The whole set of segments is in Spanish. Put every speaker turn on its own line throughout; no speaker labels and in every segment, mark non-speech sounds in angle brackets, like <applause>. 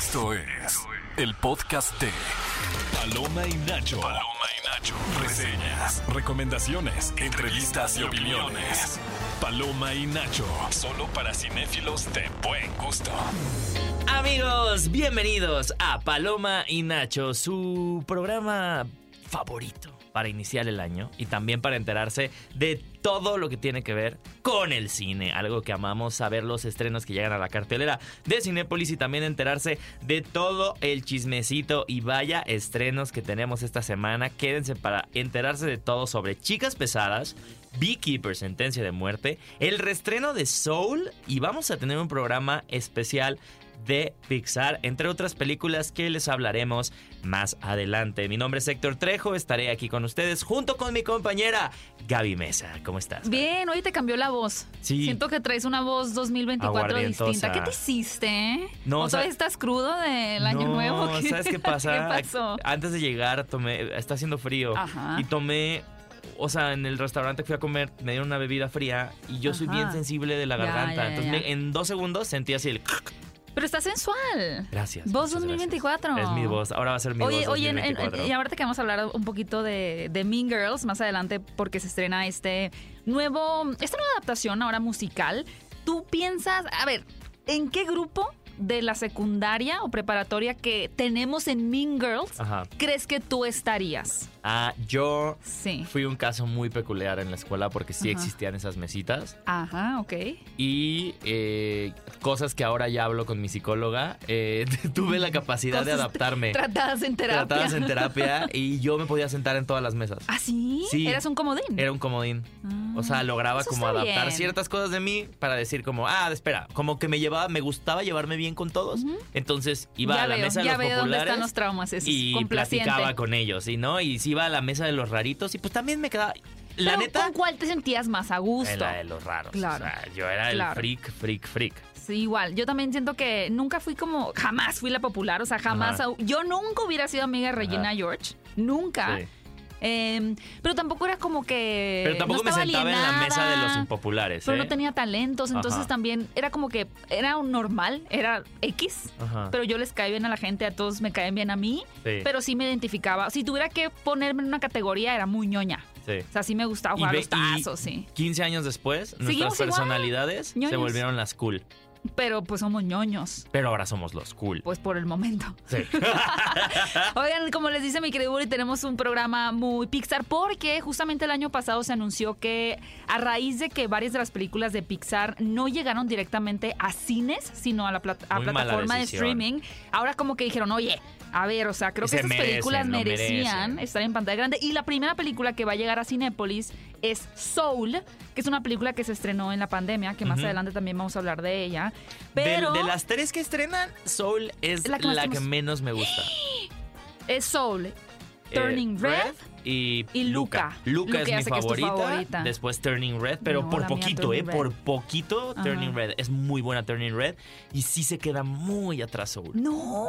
Esto es el podcast de Paloma y Nacho. Paloma y Nacho. Reseñas, recomendaciones, entrevistas y opiniones. Paloma y Nacho. Solo para cinéfilos de buen gusto.
Amigos, bienvenidos a Paloma y Nacho, su programa favorito para iniciar el año y también para enterarse de todo lo que tiene que ver con el cine, algo que amamos saber los estrenos que llegan a la cartelera de Cinépolis y también enterarse de todo el chismecito y vaya estrenos que tenemos esta semana. Quédense para enterarse de todo sobre Chicas Pesadas, Beekeeper, Sentencia de Muerte, el reestreno de Soul y vamos a tener un programa especial de Pixar, entre otras películas que les hablaremos más adelante. Mi nombre es Héctor Trejo, estaré aquí con ustedes junto con mi compañera Gaby Mesa. ¿Cómo estás?
Bien, hoy te cambió la voz.
Sí.
Siento que traes una voz 2024
Aguardientosa.
distinta. ¿Qué te hiciste?
No,
¿O
sea-
estás crudo del año
no,
nuevo?
¿sabes qué <laughs> pasa?
¿Qué pasó?
Antes de llegar, tomé, está haciendo frío
Ajá.
y tomé, o sea, en el restaurante que fui a comer, me dieron una bebida fría y yo soy bien sensible de la garganta.
ya, ya,
Entonces,
ya.
en dos segundos sentí así el... <laughs> <laughs>
Pero está sensual.
Gracias.
Voz
muchas
2024.
gracias. Es mi voz, ahora va a ser mi
Oye,
voz
oye,
2024.
y ahorita que vamos a hablar un poquito de, de Mean Girls más adelante porque se estrena este nuevo, esta nueva adaptación ahora musical. ¿Tú piensas, a ver, en qué grupo de la secundaria o preparatoria que tenemos en Mean Girls
Ajá.
crees que tú estarías?
Ah, yo
Sí.
fui un caso muy peculiar en la escuela porque sí
Ajá.
existían esas mesitas
Ajá, ok.
y eh, cosas que ahora ya hablo con mi psicóloga. eh, <laughs> tuve la capacidad de adaptarme.
Tratadas en terapia.
Tratadas en terapia <laughs> y yo me podía sentar en todas las mesas.
¿Ah, sí?
Sí.
¿Eras un comodín?
Era un comodín. O sea, lograba como adaptar
bien.
ciertas cosas de mí para decir como, ah, espera, como que me llevaba, me gustaba llevarme bien con todos. Entonces iba
ya
a la
veo,
mesa de los
veo dónde
populares
están los traumas. Eso
y platicaba con ellos, ¿sí? ¿no? Y si iba a la mesa de los raritos y pues también me quedaba... La
Pero,
neta...
¿Con cuál te sentías más a gusto?
La de los raros.
Claro.
O sea, yo era
Claro.
el freak, freak, freak.
Sí, igual. Yo también siento que nunca fui como. Jamás fui la popular. O sea, jamás.
Ajá.
Yo nunca hubiera sido amiga de Regina
Ajá.
George. Nunca.
Sí.
Eh, pero tampoco era como que.
Pero tampoco
no
me
estaba
sentaba en la mesa de los impopulares,
Pero
¿eh?
no tenía talentos. Entonces
Ajá.
también era como que. Era un normal. Era X.
Ajá.
Pero yo les caí bien a la gente. A todos me caen bien a mí.
Sí.
Pero sí me identificaba. Si tuviera que ponerme en una categoría, era muy ñoña.
Sí.
O sea, sí me gustaba jugar
ve-
los tazos, sí.
15 años después, nuestras
igual,
personalidades se volvieron las cool.
Pero pues somos ñoños.
Pero ahora somos los cool.
Pues por el momento.
Sí. <laughs>
Oigan, como les dice mi querido Uri, tenemos un programa muy Pixar porque justamente el año pasado se anunció que a raíz de que varias de las películas de Pixar no llegaron directamente a cines, sino a la plat- a plataforma de streaming, ahora como que dijeron, oye, a ver, o sea, creo que estas
merecen,
películas
lo
merecían
merecen.
estar en pantalla grande. Y la primera película que va a llegar a Cinépolis es Soul, que es una película que se estrenó en la pandemia, que más
Ujú.
adelante también vamos a hablar de ella.
De-
Pero
de, las tres que estrenan, Soul es
La
la
que
que,
te gusta.
menos me gusta. <gasps>
es Soul, Turning
Eh,
Red
y,
y Luca.
Luca.
Luca
es mi
que es
favorita,
favorita.
Después Turning Red, pero
No,
por
la
poquito, ¿eh?
Red.
Por poquito
Ajá.
Turning Red. Es muy buena Turning Red. Y sí se queda muy atrás Soul.
No.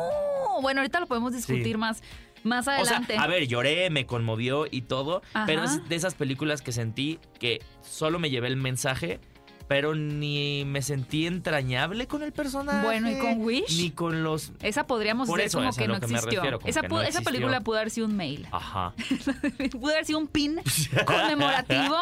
Bueno, ahorita lo podemos discutir
Sí.
más, más
O sea,
adelante.
a ver, lloré, me conmovió y todo,
Ajá.
pero es de esas películas que sentí que solo me llevé el mensaje, pero ni me sentí entrañable con el personaje.
Bueno, ¿y con Wish?
Ni con los...
esa podríamos
Por
decir
eso
como que no
que
existió.
refiero, como
esa,
que no
esa
existió.
película pudo haber sido un mail.
Ajá. <laughs>
pudo haber sido un pin <laughs> conmemorativo.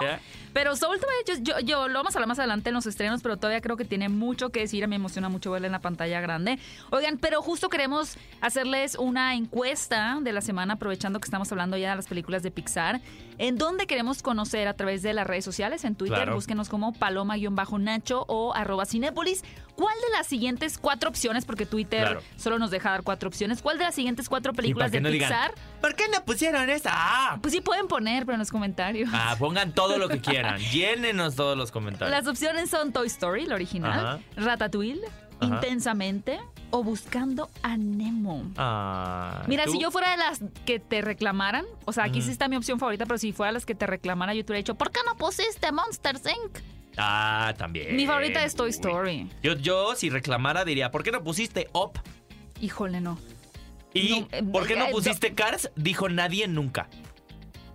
Pero Soul todavía, yo, yo, yo lo vamos a hablar más adelante en los estrenos, pero todavía creo que tiene mucho que decir. A mí me emociona mucho verla en la pantalla grande. Oigan, pero justo queremos hacerles una encuesta de la semana, aprovechando que estamos hablando ya de las películas de Pixar, en donde queremos conocer a través de las redes sociales, en Twitter,
Claro.
búsquenos como paloma-nacho o arroba cinépolis. ¿Cuál de las siguientes cuatro opciones, porque Twitter
Claro.
solo nos deja dar cuatro opciones, cuál de las siguientes cuatro películas de
no
Pixar?
digan, ¿por qué no pusieron esa? Ah,
Pues sí pueden poner, pero en los comentarios.
Ah, pongan todo lo que <laughs> quieran. Llénenos todos los comentarios.
Las opciones son Toy Story, la original,
Ajá.
Ratatouille,
Ajá.
Intensamente o Buscando a Nemo.
Ah,
Mira,
¿tú?
si yo fuera de las que te reclamaran, o sea, aquí sí está mi opción favorita, pero si fuera de las que te reclamara, yo te hubiera dicho, ¿por qué no pusiste Monsters Inc?
Ah, también.
Mi favorita es Toy
Uy.
Story.
Yo, yo, si reclamara, diría, ¿por qué no pusiste Up?
Híjole, no.
Y
No, eh,
¿por qué no
eh,
pusiste Cars? Dijo nadie nunca.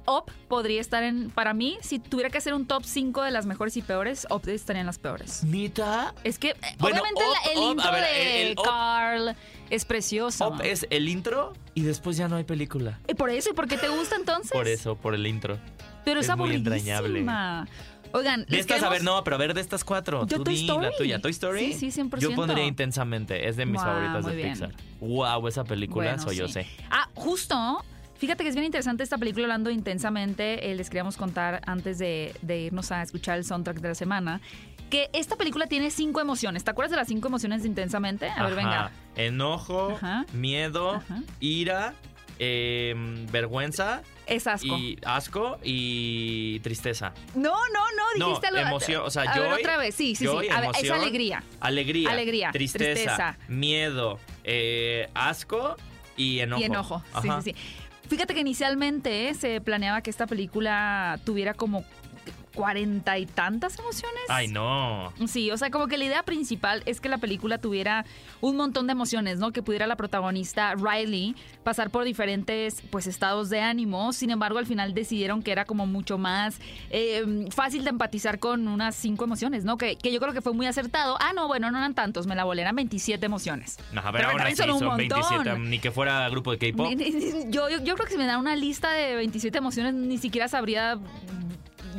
Up podría estar en, para mí, si tuviera que hacer un top 5 de las mejores y peores, Up estaría en las peores.
¿Nita?
Es que, eh,
Bueno,
obviamente,
Up,
el
Up,
intro
ver,
de
el- el Up-
Carl, Es precioso.
Up es el intro y después ya no hay película.
¿Y por eso? ¿Y por qué te gusta entonces?
Por eso, por el intro.
Pero es,
es muy
aburridísima. Oigan,
De estas, a ver, no, pero a ver de estas cuatro.
Yo
tú
Toy
di
Story.
la tuya. ¿Toy Story?
Sí, sí, 100%.
Yo pondría intensamente. Es de mis favoritas de
bien.
Pixar. Wow, esa película,
Bueno,
soy yo sé.
Ah, justo. Fíjate que es bien interesante esta película hablando intensamente. eh, les queríamos contar antes de, de irnos a escuchar el soundtrack de la semana. Que esta película tiene cinco emociones. ¿Te acuerdas de las cinco emociones de intensamente? A ver,
Ajá.
venga.
Enojo,
Ajá.
miedo,
Ajá.
ira, em, vergüenza
Es asco.
y asco y tristeza.
No, no, no,
No,
dijiste algo.
emoción, o sea,
a ver, otra vez. Sí, sí,
joy,
sí. A ver, es alegría.
Alegría,
Alegría,
tristeza,
tristeza.
miedo, eh, asco y enojo.
Y enojo. Sí,
Ajá.
sí, sí. Fíjate que inicialmente se planeaba que esta película tuviera como cuarenta y tantas emociones.
Ay, no.
Sí, o sea, como que la idea principal es que la película tuviera un montón de emociones, ¿no? Que pudiera la protagonista Riley pasar por diferentes, pues, estados de ánimo. Sin embargo, al final decidieron que era como mucho más eh, fácil de empatizar con unas cinco emociones, ¿no? Que, que yo creo que fue muy acertado. Ah, no, bueno, no eran tantos, me la volé, eran 27 emociones.
Ajá,
Pero
pero
también
así
son un
son 27,
montón.
ni que fuera grupo de K-pop.
Yo, yo creo que si me dan una lista de 27 emociones, ni siquiera sabría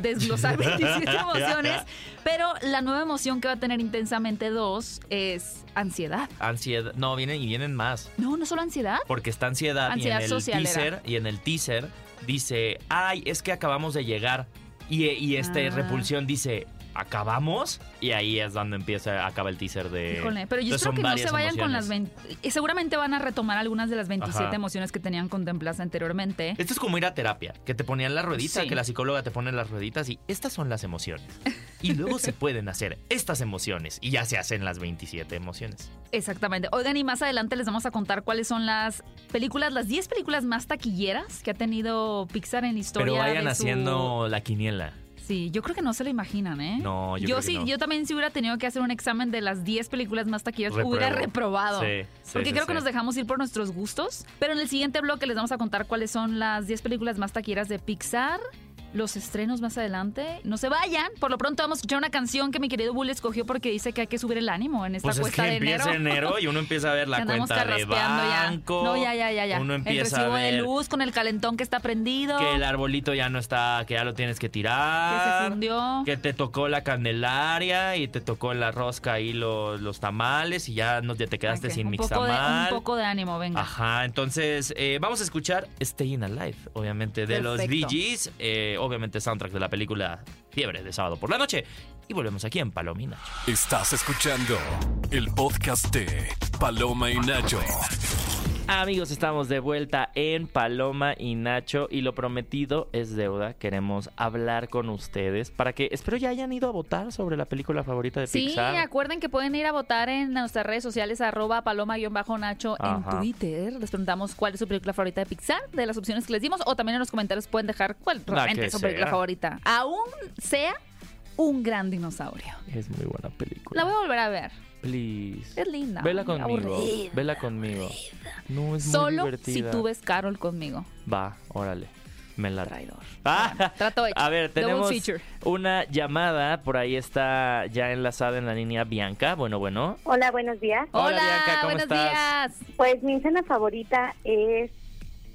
desglosar <laughs> 27 emociones. Pero la nueva emoción que va a tener Intensamente 2 es ansiedad.
Ansiedad. No, vienen y vienen más.
No, no solo ansiedad.
Porque está ansiedad,
Ansiedad
y en el
social
teaser
era.
y en el teaser dice, "Ay, es que acabamos de llegar." Y, y este
Ah.
repulsión dice, "¿Acabamos?" Y ahí es donde empieza acaba el teaser de
Híjole, pero yo
Entonces,
espero que no se vayan con las
emociones.
20. eh, Seguramente van a retomar algunas de las 27
Ajá.
emociones que tenían contempladas anteriormente.
Esto es como ir a terapia, que te ponían la ruedita,
Sí.
que la psicóloga te pone las rueditas y estas son las emociones. Y luego se <laughs> pueden hacer estas emociones y ya se hacen las 27 emociones.
Exactamente. Oigan, y más adelante les vamos a contar cuáles son las películas, las 10 películas más taquilleras que ha tenido Pixar en la historia.
Pero vayan
de su-
haciendo la quiniela.
Sí, yo creo que no se lo imaginan, ¿eh?
No, yo creo que
sí,
no.
yo también si hubiera tenido que hacer un examen de las 10 películas más taquilleras, hubiera
Repruebo.
reprobado.
Sí, sí,
Porque
sí,
creo que nos dejamos ir por nuestros gustos. Pero en el siguiente bloque les vamos a contar cuáles son las 10 películas más taquilleras de Pixar. Los estrenos más adelante. No se vayan. Por lo pronto vamos a escuchar una canción que mi querido Bull escogió porque dice que hay que subir el ánimo en esta
Pues es
cuesta
que
de enero.
empieza enero y uno empieza a ver la <laughs>
Que
cuenta de banco.
ya. No, ya, ya, ya, ya.
Uno
el
empieza a
recibo
ver
de luz con el calentón que está prendido.
que el arbolito ya no está, que ya lo tienes que
que
tirar.
se fundió.
Que te tocó la candelaria y te tocó la rosca ahí los, los tamales y ya, no, ya te quedaste
Ok,
sin mixtamal.
un poco de ánimo, venga.
Ajá, entonces eh, vamos a escuchar Staying Alive, obviamente, de los
Perfecto.
Gees, eh, obviamente soundtrack de la película Fiebre de sábado por la noche. Y volvemos aquí en Palomina.
Estás escuchando el podcast de Paloma y Nacho.
Amigos, estamos de vuelta en Paloma y Nacho y lo prometido es deuda. Queremos hablar con ustedes para que espero ya hayan ido a votar sobre la película favorita de
Sí,
Pixar.
acuerden que pueden ir a votar en nuestras redes sociales, arroba paloma-nacho en. Twitter. Les preguntamos cuál es su película favorita de Pixar, de las opciones que les dimos, o también en los comentarios pueden dejar cuál realmente es su película
sea.
favorita. Aún sea un gran dinosaurio.
Es muy buena película.
La voy a volver a ver.
Please.
Es linda.
Vela conmigo.
aburrida.
Vela conmigo. No es
Solo
muy
si
divertida.
tú ves Carol conmigo.
Va, órale. Me la
Traidor.
Ah,
Bueno, trato hecho.
A ver, tenemos una llamada. Por ahí está ya enlazada en la línea Bianca. Bueno, bueno.
Hola, buenos días.
Hola,
Hola,
Bianca, ¿cómo
buenos
estás?
días.
Pues mi escena favorita es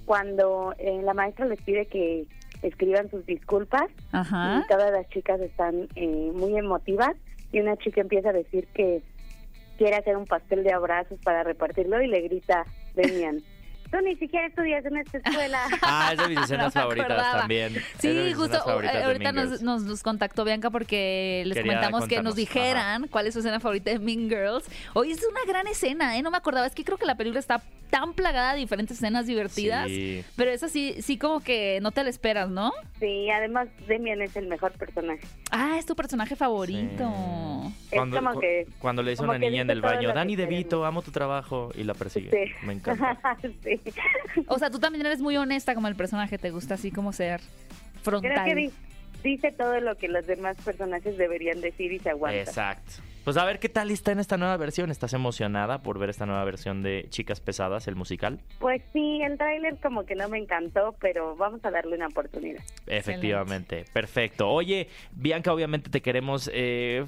cuando eh, la maestra les pide que escriban sus disculpas
Ajá.
y todas las chicas están eh, muy emotivas y una chica empieza a decir que quiere hacer un pastel de abrazos para repartirlo y le grita Demian, tú ni siquiera estudias en esta escuela. <laughs>
Ah, es de mis <laughs> escenas
No
favoritas
acordaba.
también.
Sí, justo eh, ahorita nos,
Girls.
nos, nos contactó Bianca porque les
Quería
comentamos que nos dijeran cuál es su escena favorita de Mean Girls. Hoy es una gran escena, ¿eh? No me acordaba, es que creo que la película está tan plagada de diferentes escenas divertidas,
Sí.
pero esa sí, sí como que no te la esperas, ¿no?
Sí, además Demian es el mejor personaje.
Ah, es tu personaje favorito.
Es como
cu-
que-
cuando le dice a
como
una
que
niña en el baño, Dani DeVito,
queremos".
amo tu trabajo, y la persigue.
Sí.
Me encanta. <laughs>
sí.
O sea, tú también eres muy honesta como el personaje, te gusta así como ser frontal.
Creo que di- dice todo lo que los demás personajes deberían decir y se aguanta.
Exacto. Pues a ver qué tal está en esta nueva versión. ¿Estás emocionada por ver esta nueva versión de Chicas Pesadas, el musical?
Pues sí, el tráiler como que no me encantó, pero vamos a darle una oportunidad.
Efectivamente, perfecto. Oye, Bianca, obviamente te queremos eh,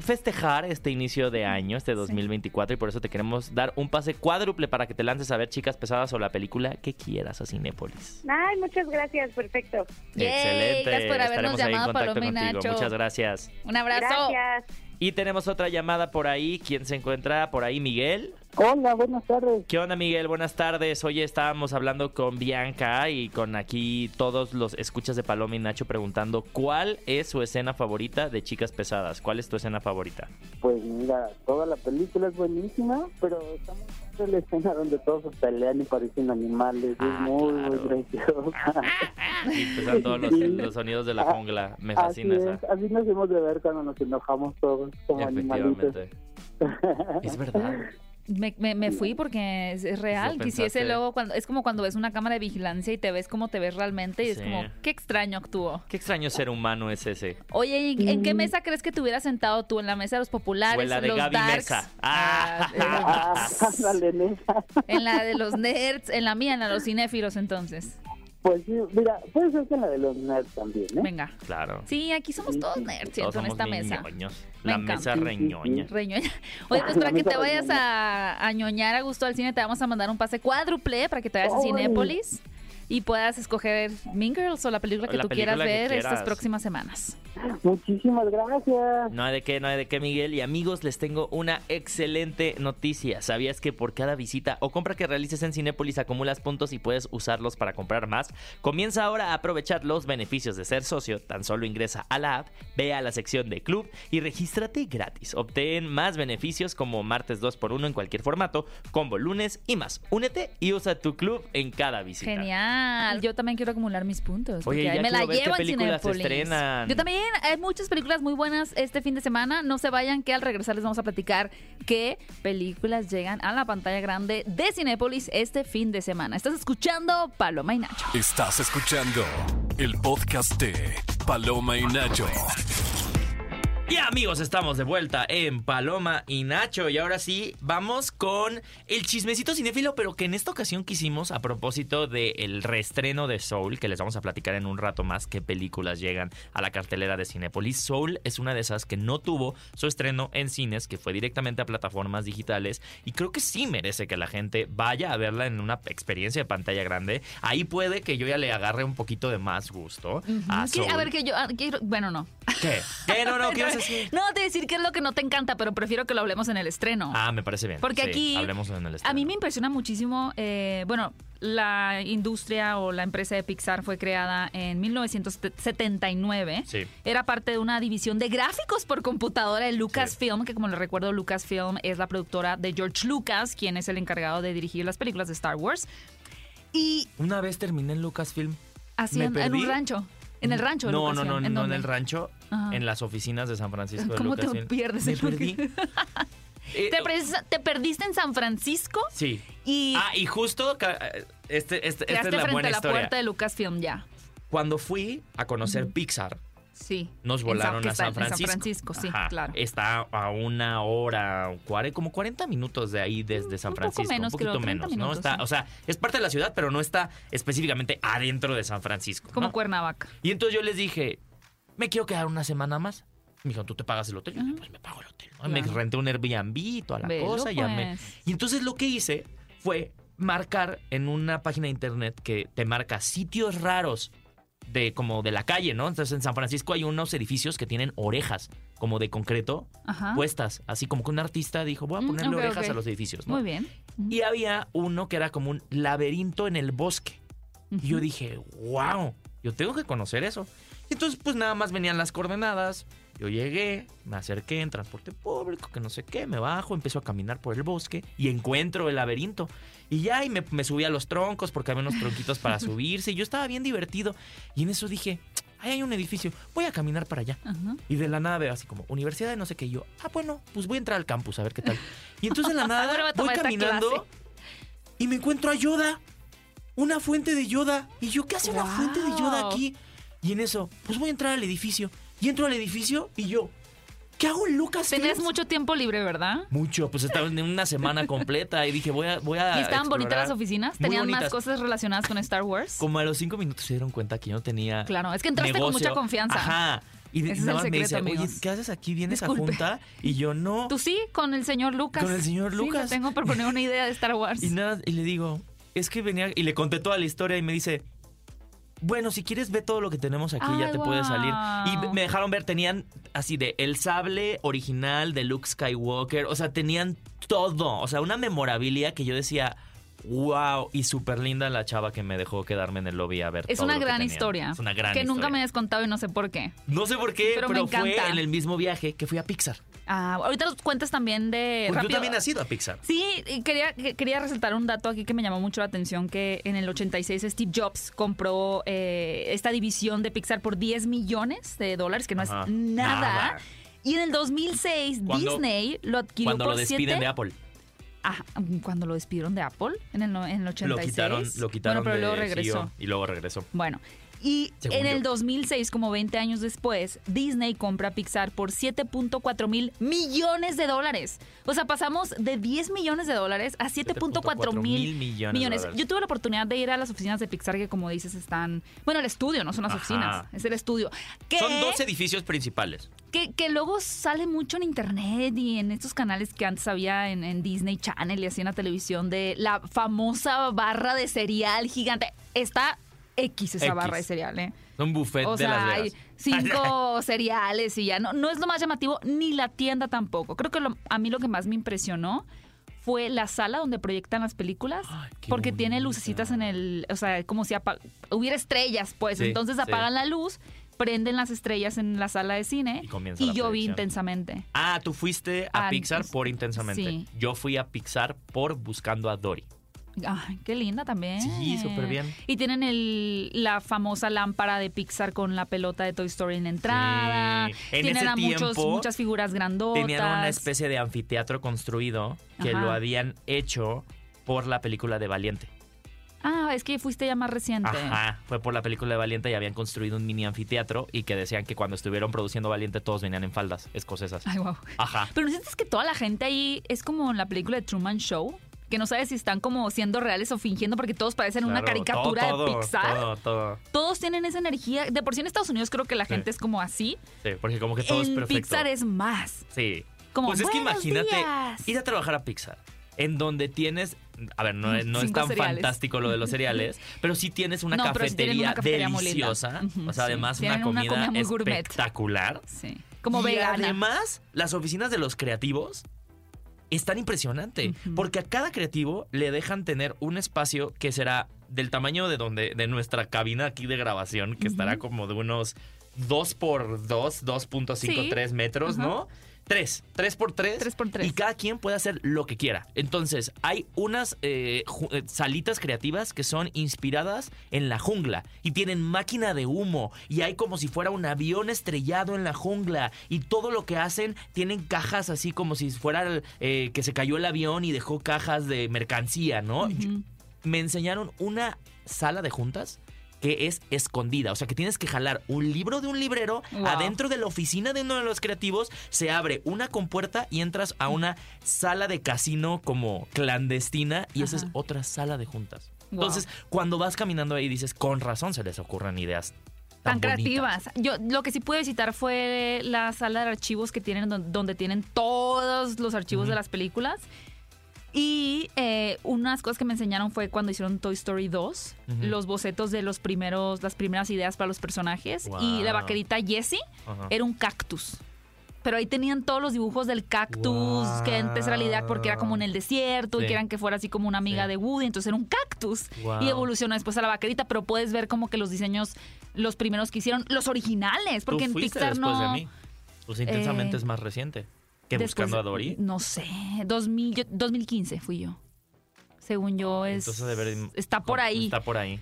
festejar este inicio de año, este 2024, y por eso te queremos dar un pase cuádruple para que te lances a ver Chicas Pesadas o la película que quieras a Cinépolis.
Ay, muchas gracias, perfecto.
Yay,
Excelente.
gracias por habernos
Estaremos ahí en
llamado,
contacto
Paloma y
contigo.
Nacho.
Muchas gracias.
Un abrazo.
Gracias.
Y tenemos otra llamada por ahí. ¿Quién se encuentra por ahí? Miguel.
Hola, buenas tardes.
¿Qué onda, Miguel? Buenas tardes. Hoy estábamos hablando con Bianca y con aquí todos los escuchas de Paloma y Nacho preguntando cuál es su escena favorita de Chicas Pesadas. ¿Cuál es tu escena favorita?
Pues mira, toda la película es buenísima, pero estamos en la escena donde todos se pelean y parecen animales.
Ah,
es muy,
claro.
muy graciosa. <laughs>
Y empiezan todos los, los sonidos de la jungla. Me fascina
así
esa.
es, así nos hemos de ver cuando nos enojamos todos como animalitos. <laughs>
Es verdad.
Me, me, me fui porque es, es real. Quisiese luego, cuando es como cuando ves una cámara de vigilancia y te ves como te ves realmente y es como, qué extraño actuó.
Qué extraño ser humano es ese.
Oye, ¿y ¿en qué mesa crees que te hubieras sentado tú? ¿En la mesa de los populares?
O en la de
los
Gaby
darks?
Mesa.
Ah,
Ah, <laughs>
en la de los nerds, en la mía, en la de los cinéfilos, entonces.
Pues sí, mira, puede ser que la de los nerds también, ¿eh?
Venga.
Claro.
Sí, aquí somos todos nerds,
Todos
siento, en esta mesa.
ñoños.
Me
La
encanta.
mesa
Sí, sí,
reñoña.
Reñoña. <laughs> Oye, pues para que te vayas a, a ñoñar a gusto al cine, te vamos a mandar un pase cuádruple para que te vayas a. Cinépolis y puedas escoger Mean Girls o la película que
La
tú quieras
que
ver estas próximas semanas.
Muchísimas gracias.
No hay de qué, no hay de qué, Miguel. Y amigos, les tengo una excelente noticia. ¿Sabías que por cada visita o compra que realices en Cinépolis acumulas puntos y puedes usarlos para comprar más? Comienza ahora a aprovechar los beneficios de ser socio. Tan solo ingresa a la app, ve a la sección de club y regístrate gratis. Obtén más beneficios como martes 2x1 en cualquier formato, combo lunes y más. Únete y usa tu club en cada visita.
Genial. Yo también quiero acumular mis puntos.
Oye,
porque ahí
ya
me la
quiero ver qué
llevo en
se
Cinépolis.
estrenan.
Yo también. Hay muchas películas muy buenas este fin de semana. No se vayan, que al regresar les vamos a platicar qué películas llegan a la pantalla grande de Cinépolis este fin de semana. Estás escuchando Paloma y Nacho.
Estás escuchando el podcast de Paloma y Nacho.
Y amigos, estamos de vuelta en Paloma y Nacho. Y ahora sí, vamos con el chismecito cinéfilo, pero que en esta ocasión quisimos a propósito del reestreno de Soul, que les vamos a platicar en un rato más qué películas llegan a la cartelera de Cinépolis. Soul es una de esas que no tuvo su estreno en cines, que fue directamente a plataformas digitales. Y creo que sí merece que la gente vaya a verla en una experiencia de pantalla grande. Ahí puede que yo ya le agarre un poquito de más gusto a
¿Qué-
Soul.
A ver, que yo. ah, quiero- bueno, no.
¿Qué? ¿Qué? No, no, <laughs> ¿qué <laughs>
No, te decir qué es lo que no te encanta, pero prefiero que lo hablemos en el estreno.
Ah, me parece bien.
Porque
Sí,
aquí
Hablemos en el estreno.
A mí me impresiona muchísimo, eh, bueno, la industria o la empresa de Pixar fue creada en 1979.
Sí.
Era parte de una división de gráficos por computadora de Lucasfilm, que como les recuerdo, Lucasfilm es la productora de George Lucas, quien es el encargado de dirigir las películas de Star Wars. Y
Una vez terminé en Lucasfilm.
así
¿Me
en, un rancho. En el rancho.
No, no, no,
¿En
no en el rancho,
Ajá.
en las oficinas de San Francisco de
¿Cómo te pierdes
Me perdí. <laughs> <laughs> Eh,
¿Te, perdiste- te perdiste en San Francisco
Sí.
y
Ah, y justo este, este, esta es la
frente
buena
a la
historia.
puerta de Lucasfilm ya.
Cuando fui a conocer Pixar,
Sí.
nos volaron a San Francisco.
San Francisco, sí,
Ajá.
claro.
Está a una hora, como 40 minutos de ahí desde San
un poco
Francisco.
menos,
un poquito
creo, 30
menos, ¿no? Está,
sí.
O sea, es parte de la ciudad, pero no está específicamente adentro de San Francisco.
Como
¿no?
Cuernavaca.
Y entonces yo les dije, me quiero quedar una semana más. Me dijeron, ¿tú te pagas el hotel? Yo dije, pues me pago el hotel. ¿no? Me renté un Airbnb y toda la
Velo,
cosa. ya me-
pues.
Y entonces lo que hice fue marcar en una página de internet que te marca sitios raros de como de la calle, ¿no? Entonces en San Francisco hay unos edificios que tienen orejas como de concreto
Ajá.
puestas, así como que un artista dijo, voy a
Mm,
ponerle orejas a los edificios, ¿no?
Muy bien.
Y había uno que era como un laberinto en el bosque. Y yo dije, wow, yo tengo que conocer eso. Entonces, pues nada más venían las coordenadas. Yo llegué, me acerqué en transporte público, que no sé qué, me bajo, empiezo a caminar por el bosque y encuentro el laberinto. Y ya, y me, me subí a los troncos porque había unos tronquitos para <laughs> subirse. Y yo estaba bien divertido. Y en eso dije, ahí hay un edificio, voy a caminar para allá.
Ajá.
Y de la nada veo así como, universidad de no sé qué. Y yo, ah, bueno, pues voy a entrar al campus a ver qué tal. Y entonces de la <laughs> nada voy caminando y me encuentro a Yoda. Una fuente de Yoda. Y yo, ¿qué hace una fuente de Yoda aquí? Y en eso, pues voy a entrar al edificio. Y entro al edificio y yo, ¿qué hago en Lucas?
Tenías mucho tiempo libre, ¿verdad?
Mucho, pues estaba en una semana completa y dije, voy a. Voy a
¿Y estaban bonitas las oficinas?
Muy
¿Tenían más cosas relacionadas con Star Wars?
Como a los cinco minutos se dieron cuenta que yo no tenía.
Claro, es que entraste con mucha confianza.
Ajá. Y
es el
más me dice,
secreto,
oye. ¿qué haces aquí? ¿Vienes
Disculpe.
a junta? Y yo no.
Tú sí, con el señor Lucas.
Con el señor
Sí,
Lucas.
le tengo por poner una idea de Star Wars.
Y nada, y le digo, es que venía, y le conté toda la historia y me dice, bueno, si quieres ve todo lo que tenemos aquí, ya te puedes salir. Y me dejaron ver, tenían así de el sable original de Luke Skywalker, o sea, tenían todo, o sea, una memorabilia que yo decía, wow, y súper linda la chava que me dejó quedarme en el lobby a ver.
es
todo
una
lo que
gran historia.
Es una gran
Que nunca me habías contado y no sé por qué.
No sé por qué,
Pero
pero,
me
fue
encanta.
en el mismo viaje que fui a Pixar.
Ah, ahorita nos cuentas también de.
Pues tú también has ido a Pixar.
Sí, y quería, que- quería resaltar un dato aquí que me llamó mucho la atención, que en el 86 Steve Jobs compró eh, esta división de Pixar por 10 millones de dólares, que no
Ajá.
es nada.
Nada.
Y en el 2006
Cuando-
Disney lo adquirió
Cuando
por
lo despiden
siete-
de Apple.
Ah, cuando lo despidieron de Apple en el, en el 86.
Lo quitaron, lo quitaron
Bueno, pero
de
luego regresó.
CEO y luego regresó.
Bueno, y
Según
en
yo.
el 2006, como 20 años después, Disney compra Pixar por 7.4 mil millones de dólares. O sea, pasamos de 10 millones de dólares a 7.4 mil
millones.
millones. Yo tuve la oportunidad de ir a las oficinas de Pixar que, como dices, están... Bueno, el estudio, no son las
Ajá.
oficinas, es el estudio. Que,
Son dos edificios principales.
que, que luego sale mucho en internet y en estos canales que antes había en, en Disney Channel y así en la televisión de la famosa barra de cereal gigante. Está X esa
X.
barra de cereal, ¿eh?
Un buffet
O
de Las
hay cinco <laughs> cereales y ya. No, no es lo más llamativo, ni la tienda tampoco. Creo que lo- a mí lo que más me impresionó fue la sala donde proyectan las películas.
Ay,
porque tiene lucecitas en el. O sea, como si hubiera estrellas, pues.
Sí,
Entonces
sí.
apagan la luz, prenden las estrellas en la sala de cine.
Y
yo vi intensamente.
Ah, tú fuiste a
Ah,
Pixar por intensamente.
sí.
Yo fui a Pixar por buscando a Dory.
Ay, qué linda también.
Sí, súper bien.
Y tienen el, la famosa lámpara de Pixar con la pelota de Toy Story en la entrada.
Sí. En
tienen
ese
a muchos,
tiempo,
muchas figuras grandotas.
Tenían una especie de anfiteatro construido que
Ajá.
lo habían hecho por la película de Valiente.
Ah, es que fuiste ya más reciente.
Ajá, fue por la película de Valiente y habían construido un mini anfiteatro y que decían que cuando estuvieron produciendo Valiente todos venían en faldas escocesas.
Ay, wow.
Ajá.
Pero ¿no sientes que toda la gente ahí es como en la película de Truman Show? Que no sabes si están como siendo reales o fingiendo porque todos parecen una caricatura
todo,
de Pixar.
Todo, todo.
Todos tienen esa energía. De por sí en Estados Unidos creo que la
Sí.
gente es como así.
Sí, porque como que todo es
en
perfecto.
Pixar es más.
Sí.
Como,
pues es que
"Buenos
imagínate
días".
ir a trabajar a Pixar, en donde tienes, a ver, no, no es tan
cereales.
fantástico lo de los cereales, <laughs> pero sí tienes una
No, sí
cafetería
una
deliciosa, o sea,
sí.
además una
una
comida, espectacular.
Sí. Como
y
vegana.
además, las oficinas de los creativos están impresionante,
Ujú.
porque a cada creativo le dejan tener un espacio que será del tamaño de donde de nuestra cabina aquí de grabación, que estará como de unos 2 por 2, 2.5,
Sí.
3 metros. ¿no? 3, 3 por 3.
Tres por tres.
Y cada quien puede hacer lo que quiera. Entonces, hay unas eh, eh, salitas creativas que son inspiradas en la jungla y tienen máquina de humo y hay como si fuera un avión estrellado en la jungla y todo lo que hacen tienen cajas así como si fuera eh, que se cayó el avión y dejó cajas de mercancía, ¿no? Me enseñaron una sala de juntas que es escondida. O sea, que tienes que jalar un libro de un librero.
Wow.
Adentro de la oficina de uno de los creativos se abre una compuerta y entras a una sala de casino como clandestina y esa es otra sala de juntas.
Wow.
Entonces, cuando vas caminando ahí dices, con razón se les ocurren ideas
tan
tan, bonitas".
creativas. Yo lo que sí pude visitar fue la sala de archivos que tienen don- donde tienen todos los archivos de las películas. Y eh, unas cosas que me enseñaron fue cuando hicieron Toy Story 2,
Ujú.
los bocetos de los primeros, las primeras ideas para los personajes. Y la vaquerita Jessie era un cactus. Pero ahí tenían todos los dibujos del cactus, que antes era la idea porque era como en el desierto y
Sí.
querían que fuera así como una amiga
Sí.
de Woody, entonces era un cactus.
Wow.
Y evolucionó después a la vaquerita, pero puedes ver como que los diseños, los primeros que hicieron, los originales, porque
Tú
en Pixar
después
no...
de mí. Pues intensamente
Eh,
es más reciente.
Después
buscando a Dory.
No sé, 2000, yo- 2015 fui yo. Según yo es...
Entonces de ver,
está por ahí.
Está por ahí.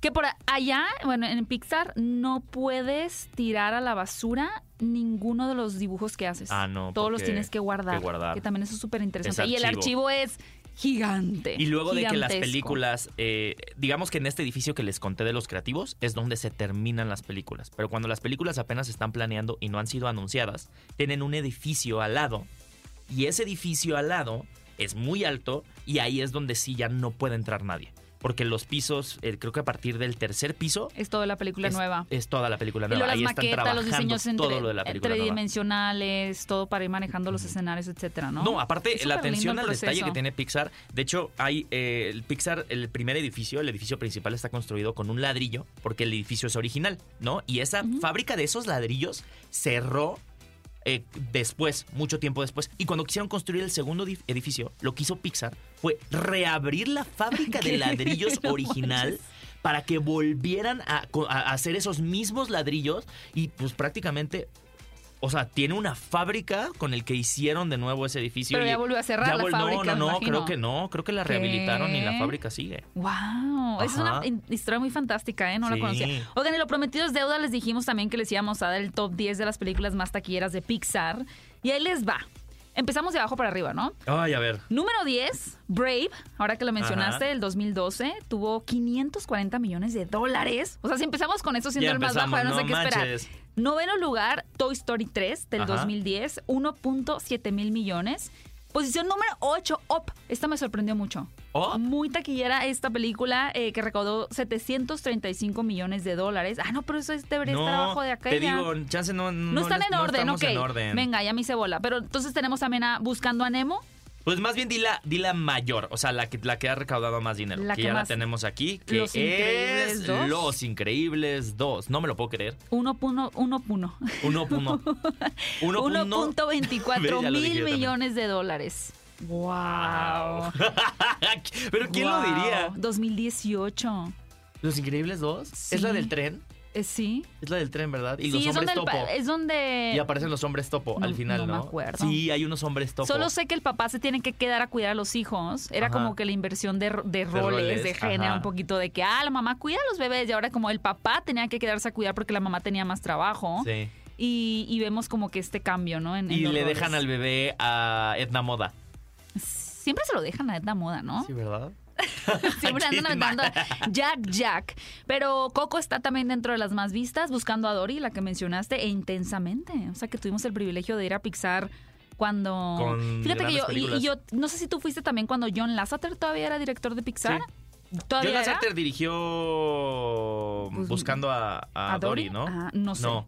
Que por allá, bueno, en Pixar no puedes tirar a la basura ninguno de los dibujos que haces.
Ah, no,
Todos los tienes que guardar.
que guardar.
Que también eso es súper interesante.
Es
Y el
archivo
es gigante.
Y luego de que las películas, eh, digamos que en este edificio que les conté de los creativos, es donde se terminan las películas. Pero cuando las películas apenas están planeando y no han sido anunciadas, tienen un edificio al lado. Y ese edificio al lado es muy alto y ahí es donde sí ya no puede entrar nadie. Porque los pisos, eh, creo que a partir del tercer piso
Es toda la película
es,
nueva.
es toda la película nueva.
las
Ahí están
maquetas, los
trabajando
diseños entre,
todo lo de la película nueva.
tridimensionales, todo para ir manejando los escenarios, etcétera, ¿no?
No, aparte,
Es
la atención al detalle que tiene Pixar. De hecho, hay eh, el Pixar, el primer edificio, el edificio principal está construido con un ladrillo, porque el edificio es original, ¿no? Y esa fábrica de esos ladrillos cerró eh, después, mucho tiempo después. Y cuando quisieron construir el segundo edif- edificio, lo que hizo Pixar fue reabrir la fábrica de ladrillos <laughs> original
manches.
para que volvieran a, a hacer esos mismos ladrillos y pues prácticamente... O sea, tiene una fábrica con el que hicieron de nuevo ese edificio.
Pero ya volvió a cerrar la
vol-
fábrica,
No, no, no, creo que no. Creo que la rehabilitaron y la fábrica sigue.
Wow, es una historia muy fantástica, ¿eh? No la conocía. Oigan, y lo prometido es deuda, les dijimos también que les íbamos a dar el top 10 de las películas más taquilleras de Pixar. Y ahí les va. Empezamos de abajo para arriba, ¿no?
Ay, a ver.
Número 10, Brave, ahora que lo mencionaste,
Ajá.
el 2012, tuvo 540 millones de dólares. O sea, si empezamos con eso siendo
Ya
el más bajo, ya no sé
no
qué esperar. Noveno lugar, Toy Story 3 del
Ajá.
2010, 1.7 mil millones. Posición número 8, Up. Esta me sorprendió mucho.
Up.
Muy taquillera esta película eh, que recaudó 735 millones de dólares. Ah, no, pero eso es- debería estar abajo de acá.
te digo, chance no, no,
no están
les-
en
no
orden, ok.
en orden.
Venga, ya me hice bola. Pero entonces tenemos también a Buscando a Nemo.
Pues más bien di la, di la mayor, o sea, la que, la que ha recaudado más dinero.
La
que,
que
ya la tenemos aquí, que
Los Increíbles
es
2.
Los Increíbles 2. No me lo puedo creer.
Uno, puno, uno, puno.
Uno, uno. <laughs> Uno, uno.
1.24 <laughs>
Ve, ya lo
mil millones de dólares. Wow. <laughs>
Pero ¿quién lo diría?
2018.
¿Los Increíbles 2?
Sí.
¿Es la del tren?
Eh, sí.
Es la del tren, ¿verdad? Y
sí,
los
es
hombres
donde,
topo.
es donde
Y aparecen los hombres topo
No-
al final,
no
¿no?
me acuerdo.
Sí, hay unos hombres topo.
Solo sé que el papá se tiene que quedar a cuidar a los hijos. Era
Ajá.
como que la inversión de, ro- de roles,
roles,
de género, un poquito de que, ah, la mamá cuida a los bebés. Y ahora como el papá tenía que quedarse a cuidar porque la mamá tenía más trabajo.
Sí.
Y, y vemos como que este cambio, ¿no? En,
Y le
roles.
dejan al bebé a Edna Moda.
Siempre se lo dejan a Edna Moda, ¿no?
Sí, ¿verdad? <laughs>
Siempre andan aventando Jack Jack. Pero Coco está también dentro de las más vistas, buscando a Dory, la que mencionaste, e intensamente. O sea que tuvimos el privilegio de ir a Pixar cuando.
Con
Fíjate que yo, y, yo no sé si tú fuiste también cuando John Lasseter todavía era director de Pixar. ¿Todavía
John? Lasseter dirigió
Pues,
Buscando a, a
¿A
Dory? ¿no?
Ah, no sé.
No.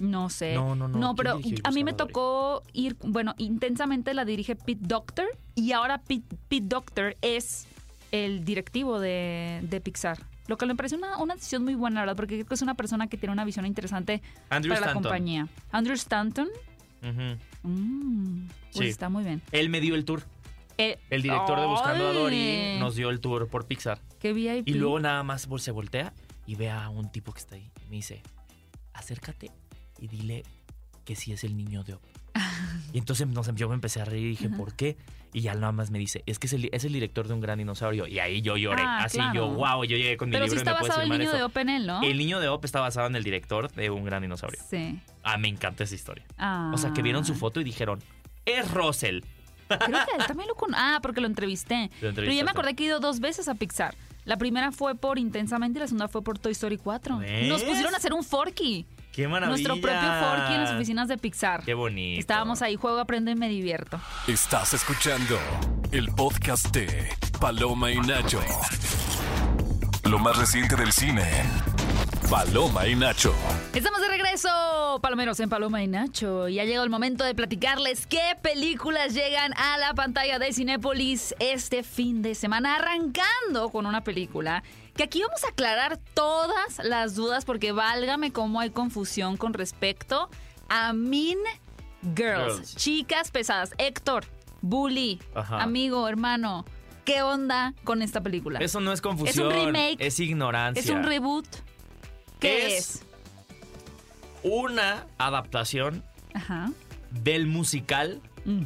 No sé.
No, no, no. ¿Quién
pero a mí me tocó ir, bueno, intensamente la dirige Pete Doctor y ahora Pete, Pete Doctor es el directivo de, de Pixar. Lo que me parece una, una decisión muy buena, la ¿verdad? Porque creo que es una persona que tiene una visión interesante
Andrew
para la compañía. Andrew Stanton. Mm, pues
Sí.
está muy bien.
Él me dio el tour.
Eh,
El director de Buscando a Dory nos dio el tour por Pixar.
Qué VIP.
Y luego nada más se voltea y ve a un tipo que está ahí. Y me dice, acércate y dile que sí es el niño de Op. y entonces no sé, yo me empecé a reír y dije, ¿por qué? Y ya nada más me dice, es que es el, es el director de un gran dinosaurio. Y ahí yo lloré.
Ah,
Así
claro.
yo, wow, yo llegué con mi
Pero sí
libro
está
y me
basado el niño de Open ¿no?
El niño de Op está basado en el director de un gran dinosaurio.
Sí.
Ah, me encanta esa historia.
Ah.
O sea, que vieron su foto y dijeron, es Russell.
Creo que él <laughs> también lo con... Ah, porque lo entrevisté. Pero yo me acordé que he ido dos veces a Pixar. La primera fue por Intensamente y la segunda fue por Toy Story 4.
¿Ves?
Nos pusieron a hacer un Forky.
¡Qué maravilla!
Nuestro propio Forky en las oficinas de Pixar.
¡Qué bonito!
Estábamos ahí, juego, aprendo y me divierto.
Estás escuchando el podcast de Paloma y Nacho. Lo más reciente del cine. Paloma y Nacho.
Estamos de regreso, palomeros en Paloma y Nacho. Y ha llegado el momento de platicarles qué películas llegan a la pantalla de Cinépolis este fin de semana, arrancando con una película que aquí vamos a aclarar todas las dudas porque válgame cómo hay confusión con respecto a Mean Girls,
Girls.
chicas pesadas. Héctor, Bully,
Ajá.
amigo, hermano, ¿qué onda con esta película?
Eso no es confusión.
remake.
Es ignorancia.
¿Es un reboot? ¿Qué
Es-
es?
Una adaptación
Ajá.
del musical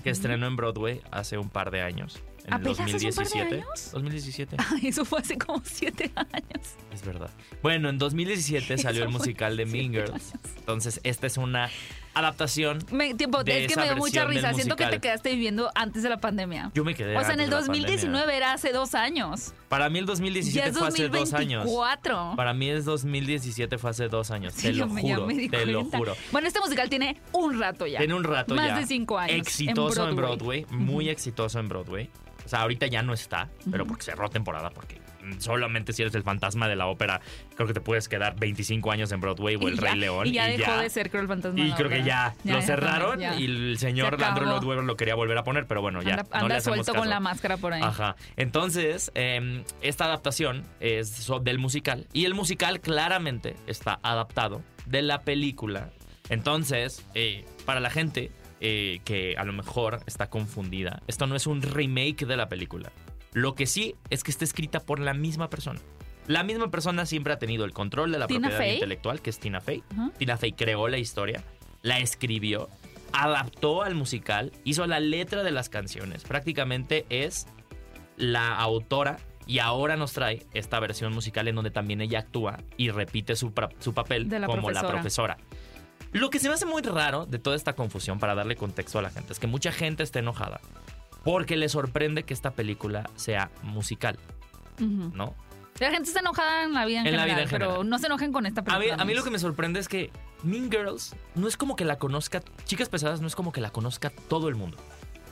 que estrenó en Broadway hace un par de años. En el
¿Apenas hace un par de
2017.
años?
2017. <laughs>
Ay, eso fue hace como siete años.
Es verdad. Bueno, en 2017 <laughs> salió
Eso
el musical de Mean Girls. Entonces, esta es una adaptación.
Me, tiempo,
De
es que me dio mucha risa. Siento que te quedaste viviendo antes de la pandemia.
Yo me quedé.
o sea, en el
de la
2019
pandemia.
era hace dos años.
Para mí el
Ya
2017
es
fue hace dos años.
2024.
Para mí es 2017 fue hace dos años.
Sí,
te lo
me-
juro.
me
te lo juro.
Bueno, este musical tiene un rato ya.
Tiene un rato
Más
ya.
de cinco años.
Exitoso en Broadway. Muy exitoso en Broadway. O sea, ahorita ya no está, pero porque cerró temporada, porque solamente si eres el fantasma de la ópera, creo que te puedes quedar 25 años en Broadway o El
Y
Rey
ya-
León.
Y ya dejó de ser, creo, el fantasma. de
Y
la
creo que ya, lo cerraron y el señor
Se
Andrew. Lloyd Webber lo quería volver a poner, pero bueno, ya
anda
no
anda
le
suelto
caso.
con la máscara por ahí.
Ajá. Entonces, eh, esta adaptación es del musical. Y el musical claramente está adaptado de la película. Entonces, eh, para la gente eh, que a lo mejor está confundida, esto no es un remake de la película. Lo que sí es que está escrita por la misma persona. La misma persona siempre ha tenido el control de la
¿Tina
propiedad
Fey?
intelectual, que es Tina Fey. Tina Fey creó la historia, la escribió, adaptó al musical, hizo la letra de las canciones. Prácticamente es la autora y ahora nos trae esta versión musical en donde también ella actúa y repite su, papel
la
como la
profesora.
Lo que se me hace muy raro de toda esta confusión para darle contexto a la gente es que mucha gente está enojada porque le sorprende que esta película sea musical. ¿no?
La gente está enojada en la vida en,
En la
general,
vida en
pero
general.
no se enojen con esta
A mí,
película.
a mí lo que me sorprende es que Mean Girls no es como que la conozca, Chicas Pesadas no es como que la conozca todo el mundo.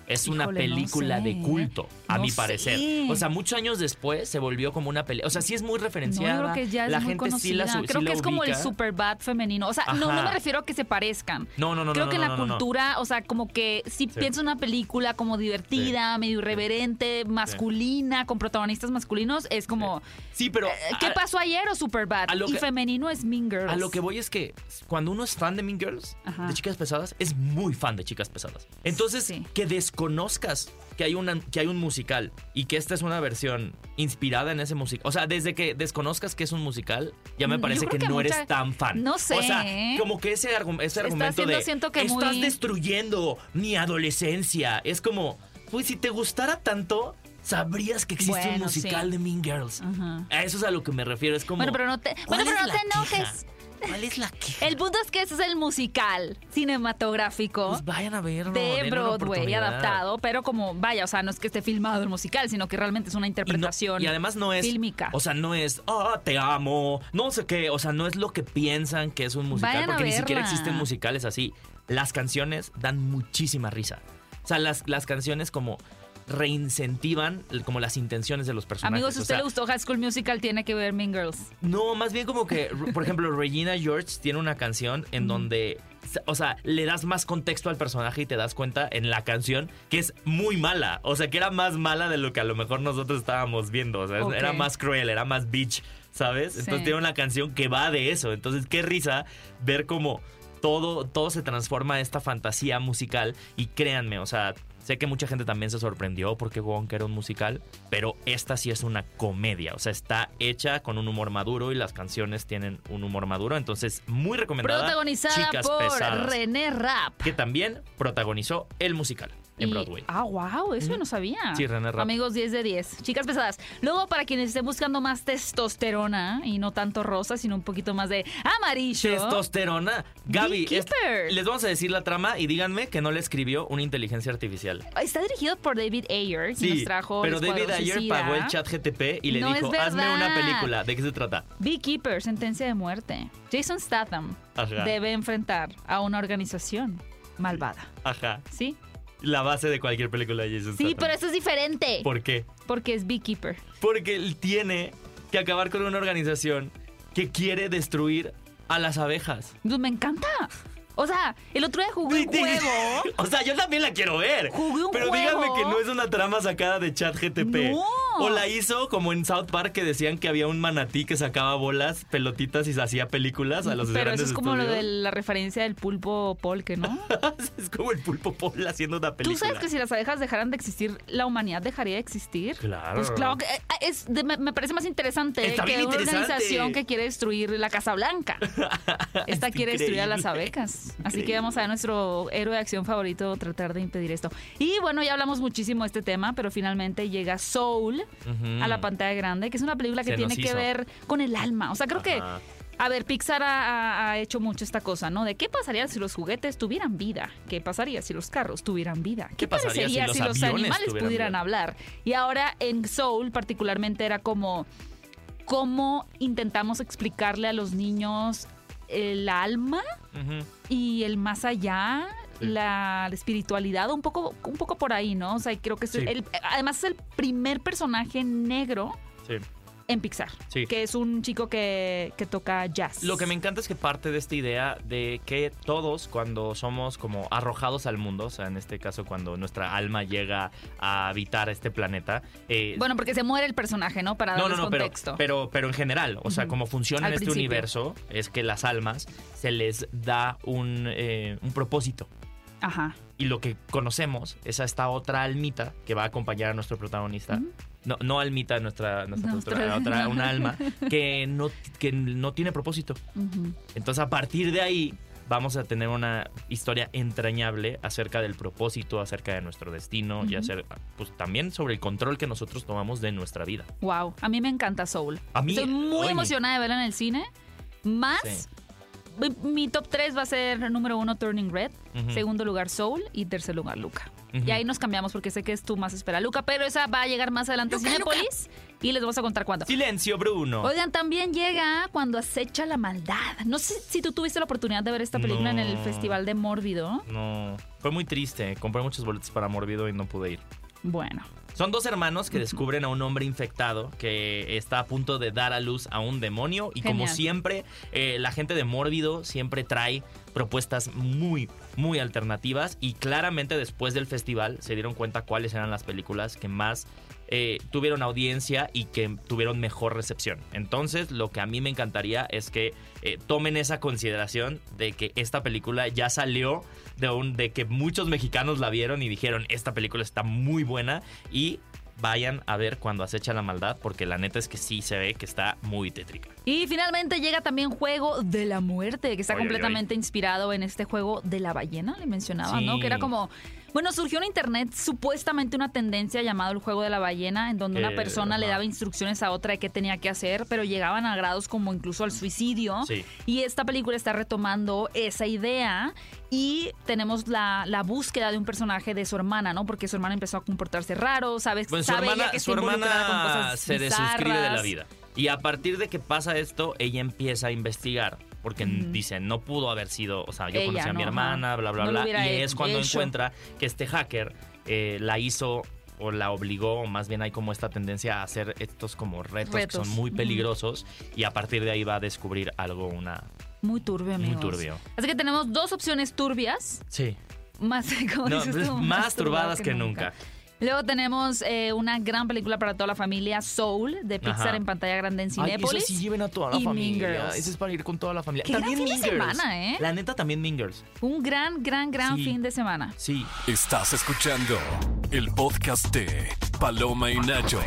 Es una
no
película
sé,
de culto, a
No
mi parecer.
sé.
O sea, muchos años después se volvió como una película. O sea, sí es muy
No, yo
referenciada.
creo que ya es
la
muy
gente sí la sí
Creo
la
que es como el
ubica.
super bad femenino. O sea, no, no me refiero a que se parezcan.
No, no, no,
Creo
no,
que
no,
en la
no, no, no.
cultura, o sea, como que si
Sí.
pienso en una película como divertida, medio irreverente, masculina, con protagonistas masculinos, es como,
Sí, pero.
eh, ¿qué
a-
pasó ayer o Superbad?
a lo
Y femenino es Mean Girls.
A lo que voy es que cuando uno es fan de Mean Girls,
Ajá.
de Chicas Pesadas, es muy fan de Chicas Pesadas. Entonces, que desconozcas que hay, una, que hay un musical y que esta es una versión inspirada en ese musical. O sea, desde que desconozcas que es un musical, ya me
Mm,
parece que,
que
no
mucha-
eres tan fan.
no sé,
O sea,
¿eh?
como que ese, argu- ese argumento
haciendo,
de
siento que
estás
muy-
destruyendo mi adolescencia. Es como, pues si te gustara tanto, sabrías que existe un musical
sí.
de Mean Girls. A eso es a lo que me refiero. Es como.
Bueno, pero no te,
¿cuál
bueno, pero no te
queja? ¿Cuál es la queja?
El punto es que ese es el musical cinematográfico.
Pues vayan a verlo.
de Broadway adaptado, pero como, vaya, o sea, no es que esté filmado el musical, sino que realmente es una
Y, no-
interpretación
y además no es.
fílmica.
O sea, no es, ah, te amo, no sé qué. O sea, no es lo que piensan que es un musical.
Vayan
porque ni siquiera existen musicales así. Las canciones dan muchísima risa. O sea, las, las canciones como reincentivan como las intenciones de los personajes.
Amigos, si
O
usted
sea,
le gustó High School Musical, tiene que ver Mean Girls.
No, más bien como que, por ejemplo, Regina George tiene una canción en donde, o sea, le das más contexto al personaje y te das cuenta en la canción que es muy mala. O sea, que era más mala de lo que a lo mejor nosotros estábamos viendo. O sea, era más cruel, era más bitch, ¿sabes? Entonces tiene una canción que va de eso. Entonces, qué risa ver cómo todo, todo se transforma a esta fantasía musical. Y créanme, o sea, sé que mucha gente también se sorprendió porque Wonka era un musical, pero esta sí es una comedia. O sea, está hecha con un humor maduro y las canciones tienen un humor maduro. Entonces, muy recomendada.
Protagonizada
Chicas
por
Pesadas,
René Rapp.
Que también protagonizó el musical en
Y-
Broadway.
Ah, wow, eso yo no sabía.
Sí, René Rapp.
Amigos, 10 de 10. Chicas pesadas. Luego, para quienes estén buscando más testosterona y no tanto rosa, sino un poquito más de amarillo.
Testosterona. Gaby, es- les vamos a decir la trama y díganme que no le escribió una inteligencia artificial.
Está dirigido por David Ayer, quien nos trajo
pero David ayer
Suicida.
pagó el chat GTP y le
No
dijo, hazme una película. ¿De qué se trata?
Beekeeper, sentencia de muerte. Jason Statham
Ajá.
debe enfrentar a una organización malvada.
Ajá.
¿Sí?
La base de cualquier película de Jason
Sí,
Statham.
pero esto es diferente.
¿Por qué?
Porque es Beekeeper.
Porque él tiene que acabar con una organización que quiere destruir a las abejas.
Pues me encanta. O sea, el otro día jugué un juego. <laughs>
O sea, yo también la quiero ver.
Jugué un
Pero
juego.
díganme que no es una trama sacada de chat GTP.
No.
O la hizo como en South Park que decían que había un manatí que sacaba bolas, pelotitas y se hacía películas a los
Pero eso
grandes
es como lo de la referencia del pulpo polque, ¿no? <laughs>
es como el pulpo Paul haciendo una película.
¿Tú sabes que si las abejas dejaran de existir, la humanidad dejaría de existir?
Claro.
Pues claro que eh, es de- me, me parece más interesante
Está
que una
interesante.
organización que quiere destruir la Casa Blanca. <laughs> Esta
Es
quiere destruir a las
increíble.
abejas. <laughs> Así que vamos a ver a nuestro héroe de acción favorito tratar de impedir esto. Y bueno, ya hablamos muchísimo de este tema, pero finalmente llega Soul A la pantalla grande, que es una película que
Se
tiene que ver con el alma. O sea, creo que a ver, Pixar ha, hecho mucho esta cosa, ¿no? De qué pasaría si los juguetes tuvieran vida, qué pasaría si los carros tuvieran vida, qué,
¿Qué pasaría si los
si los,
aviones
animales pudieran
vida?
hablar. Y ahora en Soul particularmente era como cómo intentamos explicarle a los niños el alma y el más allá. La, la espiritualidad, un poco, un poco por ahí, ¿no? O sea, creo que es
Sí.
el, además es el primer personaje negro
Sí.
en Pixar,
Sí.
que es un chico que, que toca jazz.
Lo que me encanta es que parte de esta idea de que todos cuando somos como arrojados al mundo, o sea, en este caso cuando nuestra alma llega a habitar este planeta, eh,
Bueno, porque se muere el personaje, ¿no? Para
no,
darles
no, no, pero,
contexto.
pero, pero en general, o sea,
Ujú.
como funciona
Al
en este
principio.
universo, es que las almas se les da un, eh, un propósito.
Ajá.
Y lo que conocemos es a esta otra almita que va a acompañar a nuestro protagonista. No, no almita, nuestra, nuestra,
Nuestra-
otra, otra- una alma <laughs> que no, que no tiene propósito.
Ujú.
Entonces, a partir de ahí, vamos a tener una historia entrañable acerca del propósito, acerca de nuestro destino y
Ujú.
hacer, pues también sobre el control que nosotros tomamos de nuestra vida.
Wow, a mí me encanta Soul.
A mí,
Estoy muy
oye.
emocionada de verla en el cine. Más,
Sí.
Mi, top 3 va a ser número uno Turning Red, segundo lugar Soul y tercer lugar Luca. Y ahí nos cambiamos porque sé que es tú más espera Luca, pero esa va a llegar más adelante a Cinépolis y les vamos a contar cuándo.
Silencio, Bruno.
Oigan, también llega cuando acecha la maldad. No sé si tú tuviste la oportunidad de ver esta película en el. Festival de Mórbido.
No, fue muy triste. Compré muchos boletos para Morbido y no pude ir.
Bueno,
Son dos hermanos que descubren a un hombre infectado que está a punto de dar a luz a un demonio y como siempre, eh, la gente de Mórbido siempre trae propuestas muy, muy alternativas y claramente después del festival se dieron cuenta cuáles eran las películas que más eh, tuvieron audiencia y que tuvieron mejor recepción. Entonces, lo que a mí me encantaría es que eh, tomen esa consideración de que esta película ya salió de, un, de que muchos mexicanos la vieron y dijeron, esta película está muy buena y vayan a ver cuando acecha la maldad, porque la neta es que sí se ve que está muy tétrica.
Y finalmente llega también Juego de la Muerte, que está completamente inspirado en este juego de la ballena, le mencionaba,
Sí.
¿no? Que era como. Bueno, surgió en internet supuestamente una tendencia llamada el juego de la ballena, en donde una
Eh,
persona le daba instrucciones a otra de qué tenía que hacer, pero llegaban a grados como incluso al suicidio.
Sí.
Y esta película está retomando esa idea y tenemos la, la búsqueda de un personaje de su hermana, ¿no? Porque su hermana empezó a comportarse raro, ¿sabes?
Bueno, su
Sabe ella
hermana,
que
su
está involucrada con
hermana
cosas
se desuscribe de la vida. Y a partir de que pasa esto, ella empieza a investigar. Porque
Ujú.
dice, no pudo haber sido, o sea, yo
Ella,
conocí a mi
¿no?
hermana, bla, bla,
No
bla. Y es cuando
hecho.
encuentra que este hacker eh, la hizo o la obligó, o más bien hay como esta tendencia a hacer estos como retos,
Retos.
que son muy peligrosos. Y a partir de ahí va a descubrir algo, una...
Muy turbio,
Muy
amigos.
turbio.
Así que tenemos dos opciones turbias,
Sí.
más, <laughs> como
No,
dices tú,
más turbadas que nunca.
Luego tenemos eh, una gran película para toda la familia, Soul, de Pixar
Ajá.
en pantalla grande en
Ay,
Cinépolis.
eso sí lleven a toda la
y
familia. Eso es para ir con toda la familia.
Qué gran
también
fin de
Mean Girls.
semana, ¿eh?
La neta también Mean Girls.
Un gran, gran, gran
Sí.
fin de semana.
Sí.
Estás escuchando el podcast de Paloma y Nacho.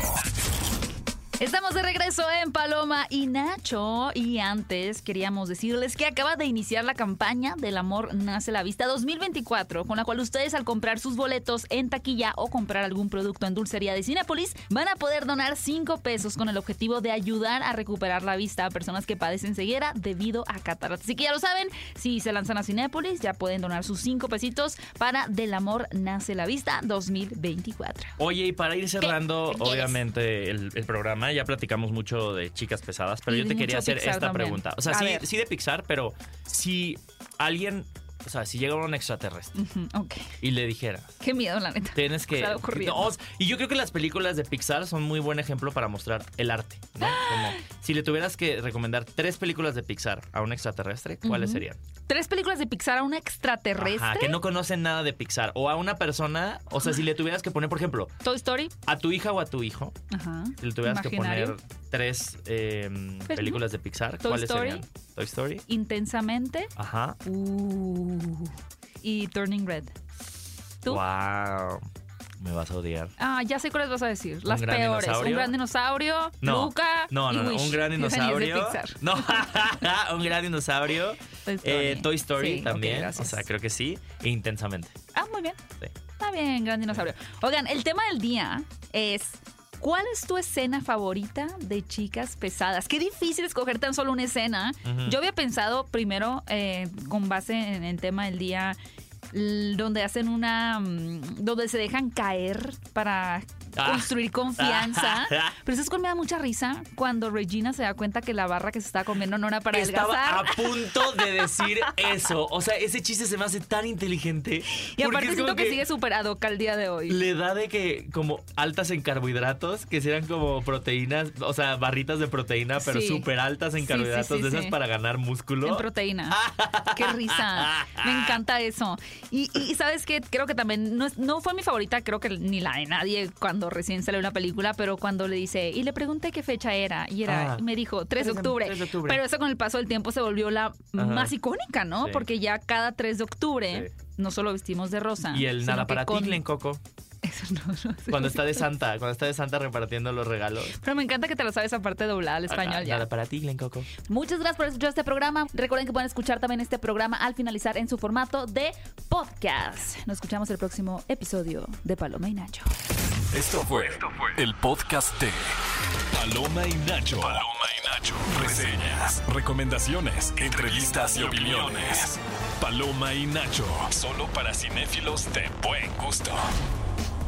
Estamos de regreso en Paloma y Nacho. Y antes queríamos decirles que acaba de iniciar la campaña del amor nace la vista 2024, con la cual ustedes al comprar sus boletos en taquilla o comprar algún producto en dulcería de Cinépolis van a poder donar 5 pesos con el objetivo de ayudar a recuperar la vista a personas que padecen ceguera debido a cataratas. Así que ya lo saben, si se lanzan a Cinépolis ya pueden donar sus 5 pesitos para Del amor nace la vista 2024.
Oye, y para ir cerrando, obviamente, el, el programa, ya platicamos mucho de chicas pesadas, pero
Y
yo te quería hacer
Pixar
esta
también.
pregunta. O sea, sí, sí de Pixar, pero si alguien, o sea, si llega un extraterrestre y le dijera,
qué miedo la neta.
tienes que... No, y yo creo que las películas de Pixar son muy buen ejemplo para mostrar el arte, ¿no? Como, si le tuvieras que recomendar tres películas de Pixar a un extraterrestre, ¿cuáles serían?
Tres películas de Pixar a un extraterrestre.
Ajá, que no conocen nada de Pixar. O a una persona, o sea, si le tuvieras que poner, por ejemplo,
Toy Story.
a tu hija o a tu hijo,
Ajá.
si le tuvieras que poner tres eh, películas de Pixar,
Toy
¿cuáles
Story.
serían? Toy Story.
Intensamente.
Ajá.
Uh, y Turning Red. ¿Tú?
Wow. Me vas a odiar.
Ah, ya sé cuáles vas a decir. Las
gran
peores.
dinosaurio?
Un gran dinosaurio.
No.
Luca.
No,
y
no, no.
Wish.
Un gran dinosaurio. No, un gran dinosaurio.
Toy Story.
Eh, Toy Story
Sí,
también. o sea, creo que sí. E intensamente.
Ah, muy bien.
Sí.
Está bien, gran dinosaurio. Oigan, el tema del día es. ¿Cuál es tu escena favorita de chicas pesadas? Qué difícil escoger tan solo una escena. Yo había pensado primero, eh, con base en el tema del día, donde hacen una. mm, donde se dejan caer para. <laughs> construir confianza. <laughs> Pero ¿sabes cuál me da mucha risa? Cuando Regina se da cuenta que la barra que se estaba comiendo no era para
Estaba
adelgazar.
a punto de <laughs> decir eso. O sea, ese chiste se me hace tan inteligente.
Y aparte siento
como
que, sigue superado al día de hoy.
Le da de que como altas en carbohidratos, que sean como proteínas, o sea, barritas de proteína, pero
Sí.
súper altas en
sí,
carbohidratos,
sí,
de esas para ganar músculo.
En proteína. Qué risa. Me encanta eso. Y, y sabes que creo que también no, no fue mi favorita, creo que ni la de nadie cuando recién salió una película, pero cuando le dice, y le pregunté qué fecha era, y era,
Ah.
y me dijo 3 de
3 de-
octubre.
3 de octubre.
Pero eso con el paso del tiempo se volvió la más icónica, ¿no?
Sí.
Porque ya cada 3 de octubre
Sí.
no solo vestimos de rosa.
y el nada para
con-
ti, Glen Coco.
Eso no, no sé.
Cuando está de Santa, cuando está de Santa repartiendo los regalos.
Pero me encanta que te lo sabes aparte doblada al español
Ajá,
ya.
Nada para ti, Glen Coco.
Muchas gracias por escuchar este programa. Recuerden que pueden escuchar también este programa al finalizar en su formato de podcast. Nos escuchamos el próximo episodio de Paloma y Nacho.
Esto fue, el podcast de Paloma y Nacho. Paloma y Nacho. Reseñas, recomendaciones, entrevistas y opiniones. Paloma y Nacho. Solo para cinéfilos de buen gusto.